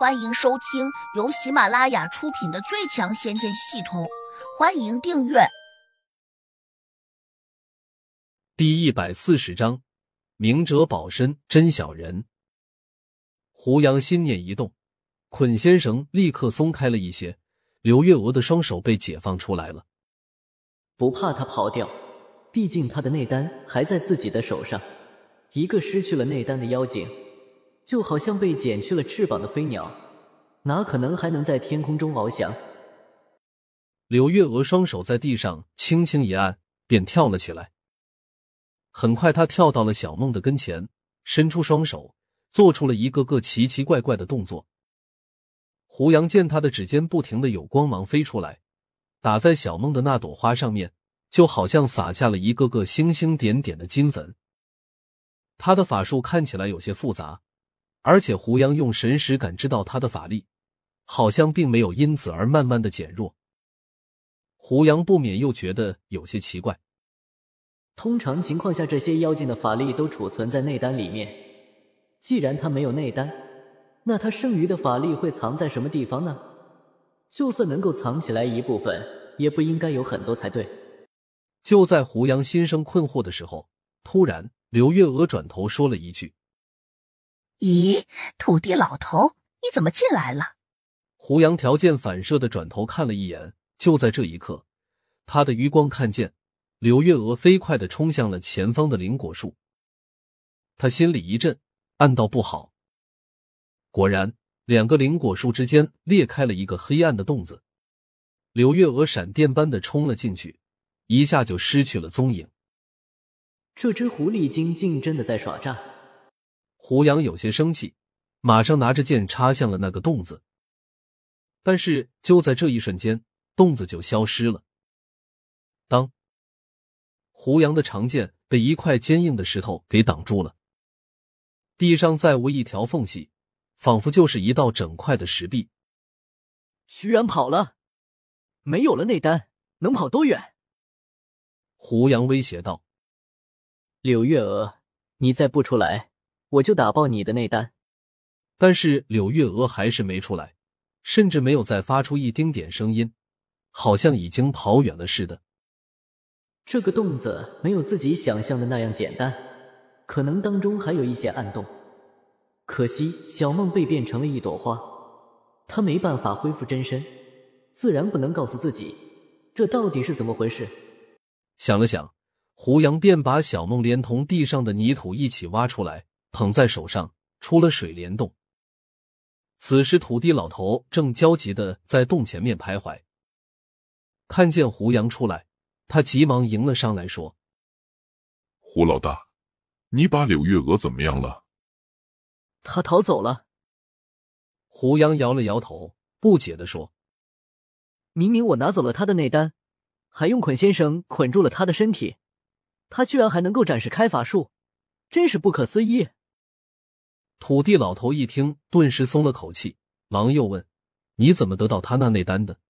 欢迎收听由喜马拉雅出品的《最强仙剑系统》，欢迎订阅。第一百四十章，明哲保身真小人。胡杨心念一动，捆仙绳立刻松开了一些，刘月娥的双手被解放出来了。不怕他跑掉，毕竟他的内丹还在自己的手上。一个失去了内丹的妖精。就好像被剪去了翅膀的飞鸟，哪可能还能在天空中翱翔？柳月娥双手在地上轻轻一按，便跳了起来。很快，她跳到了小梦的跟前，伸出双手，做出了一个个奇奇怪怪的动作。胡杨见他的指尖不停的有光芒飞出来，打在小梦的那朵花上面，就好像撒下了一个个星星点点的金粉。他的法术看起来有些复杂。而且胡杨用神识感知到他的法力，好像并没有因此而慢慢的减弱。胡杨不免又觉得有些奇怪。通常情况下，这些妖精的法力都储存在内丹里面。既然他没有内丹，那他剩余的法力会藏在什么地方呢？就算能够藏起来一部分，也不应该有很多才对。就在胡杨心生困惑的时候，突然刘月娥转头说了一句。咦，土地老头，你怎么进来了？胡杨条件反射的转头看了一眼，就在这一刻，他的余光看见柳月娥飞快的冲向了前方的灵果树。他心里一震，暗道不好。果然，两个灵果树之间裂开了一个黑暗的洞子，柳月娥闪电般的冲了进去，一下就失去了踪影。这只狐狸精竟真的在耍诈！胡杨有些生气，马上拿着剑插向了那个洞子。但是就在这一瞬间，洞子就消失了。当，胡杨的长剑被一块坚硬的石头给挡住了，地上再无一条缝隙，仿佛就是一道整块的石壁。徐然跑了，没有了内丹，能跑多远？胡杨威胁道：“柳月娥，你再不出来！”我就打爆你的内丹，但是柳月娥还是没出来，甚至没有再发出一丁点声音，好像已经跑远了似的。这个洞子没有自己想象的那样简单，可能当中还有一些暗洞。可惜小梦被变成了一朵花，她没办法恢复真身，自然不能告诉自己这到底是怎么回事。想了想，胡杨便把小梦连同地上的泥土一起挖出来。捧在手上，出了水帘洞。此时，土地老头正焦急的在洞前面徘徊。看见胡杨出来，他急忙迎了上来，说：“胡老大，你把柳月娥怎么样了？”他逃走了。胡杨摇了摇头，不解的说：“明明我拿走了他的内丹，还用捆仙绳捆住了他的身体，他居然还能够展示开法术，真是不可思议。”土地老头一听，顿时松了口气，忙又问：“你怎么得到他那内丹的？”“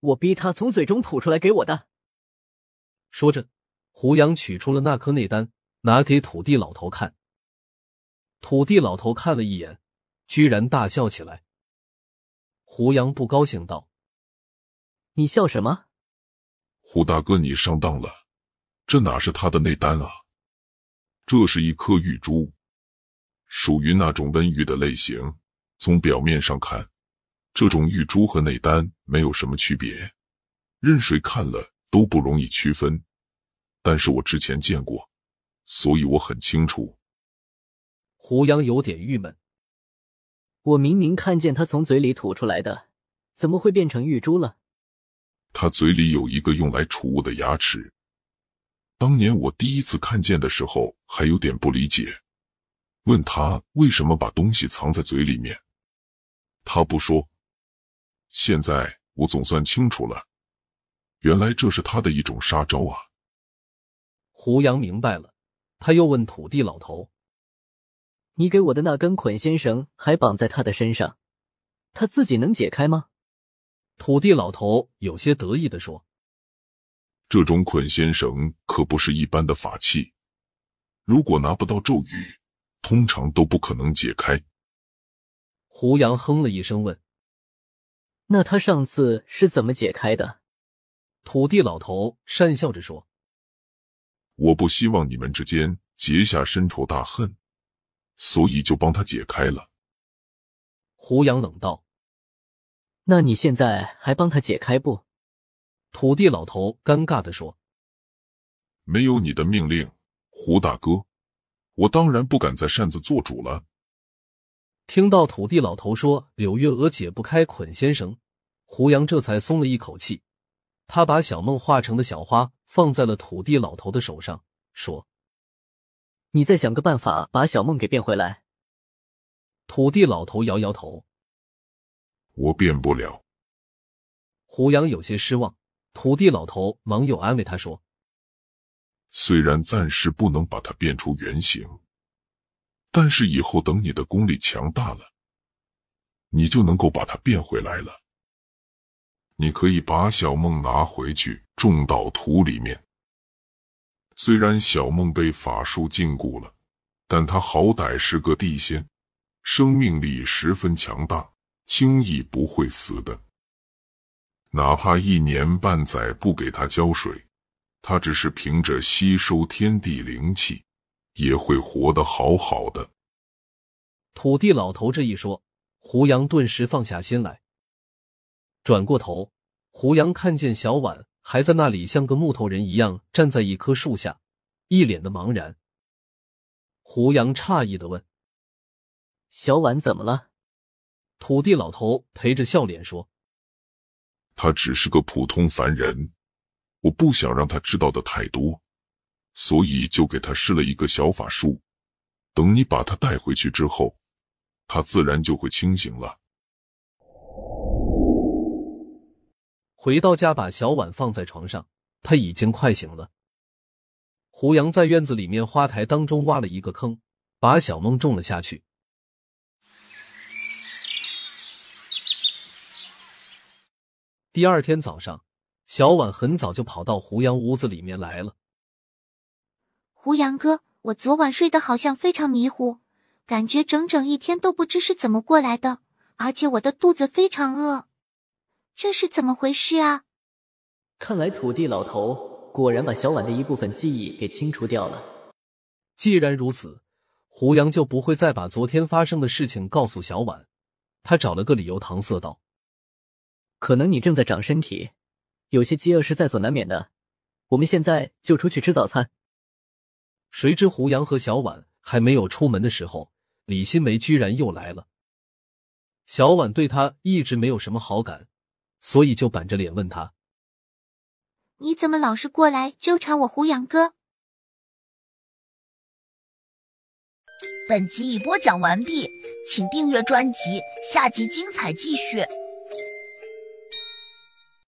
我逼他从嘴中吐出来给我的。”说着，胡杨取出了那颗内丹，拿给土地老头看。土地老头看了一眼，居然大笑起来。胡杨不高兴道：“你笑什么？”“胡大哥，你上当了，这哪是他的内丹啊？这是一颗玉珠。”属于那种温玉的类型。从表面上看，这种玉珠和内丹没有什么区别，任谁看了都不容易区分。但是我之前见过，所以我很清楚。胡杨有点郁闷。我明明看见他从嘴里吐出来的，怎么会变成玉珠了？他嘴里有一个用来储物的牙齿。当年我第一次看见的时候，还有点不理解。问他为什么把东西藏在嘴里面，他不说。现在我总算清楚了，原来这是他的一种杀招啊！胡杨明白了，他又问土地老头：“你给我的那根捆仙绳还绑在他的身上，他自己能解开吗？”土地老头有些得意的说：“这种捆仙绳可不是一般的法器，如果拿不到咒语。”通常都不可能解开。胡杨哼了一声，问：“那他上次是怎么解开的？”土地老头讪笑着说：“我不希望你们之间结下深仇大恨，所以就帮他解开了。”胡杨冷道：“那你现在还帮他解开不？”土地老头尴尬的说：“没有你的命令，胡大哥，我当然不敢再擅自做主了。”听到土地老头说柳月娥解不开捆仙绳，胡杨这才松了一口气。他把小梦化成的小花放在了土地老头的手上，说：“你再想个办法把小梦给变回来。”土地老头摇摇头：“我变不了。”胡杨有些失望。土地老头忙又安慰他说：“虽然暂时不能把它变出原形，但是以后等你的功力强大了，你就能够把它变回来了。你可以把小梦拿回去种到土里面。虽然小梦被法术禁锢了，但她好歹是个地仙，生命力十分强大，轻易不会死的。”哪怕一年半载不给他浇水，他只是凭着吸收天地灵气，也会活得好好的。土地老头这一说，胡杨顿时放下心来。转过头，胡杨看见小婉还在那里，像个木头人一样站在一棵树下，一脸的茫然。胡杨诧异的问：“小婉怎么了？”土地老头陪着笑脸说。他只是个普通凡人，我不想让他知道的太多，所以就给他施了一个小法术。等你把他带回去之后，他自然就会清醒了。回到家，把小碗放在床上，他已经快醒了。胡杨在院子里面花台当中挖了一个坑，把小梦种了下去。第二天早上，小婉很早就跑到胡杨屋子里面来了。胡杨哥，我昨晚睡得好像非常迷糊，感觉整整一天都不知是怎么过来的，而且我的肚子非常饿，这是怎么回事啊？看来土地老头果然把小婉的一部分记忆给清除掉了。既然如此，胡杨就不会再把昨天发生的事情告诉小婉。他找了个理由搪塞道。可能你正在长身体，有些饥饿是在所难免的。我们现在就出去吃早餐。谁知胡杨和小婉还没有出门的时候，李新梅居然又来了。小婉对他一直没有什么好感，所以就板着脸问他：“你怎么老是过来纠缠我，胡杨哥？”本集已播讲完毕，请订阅专辑，下集精彩继续。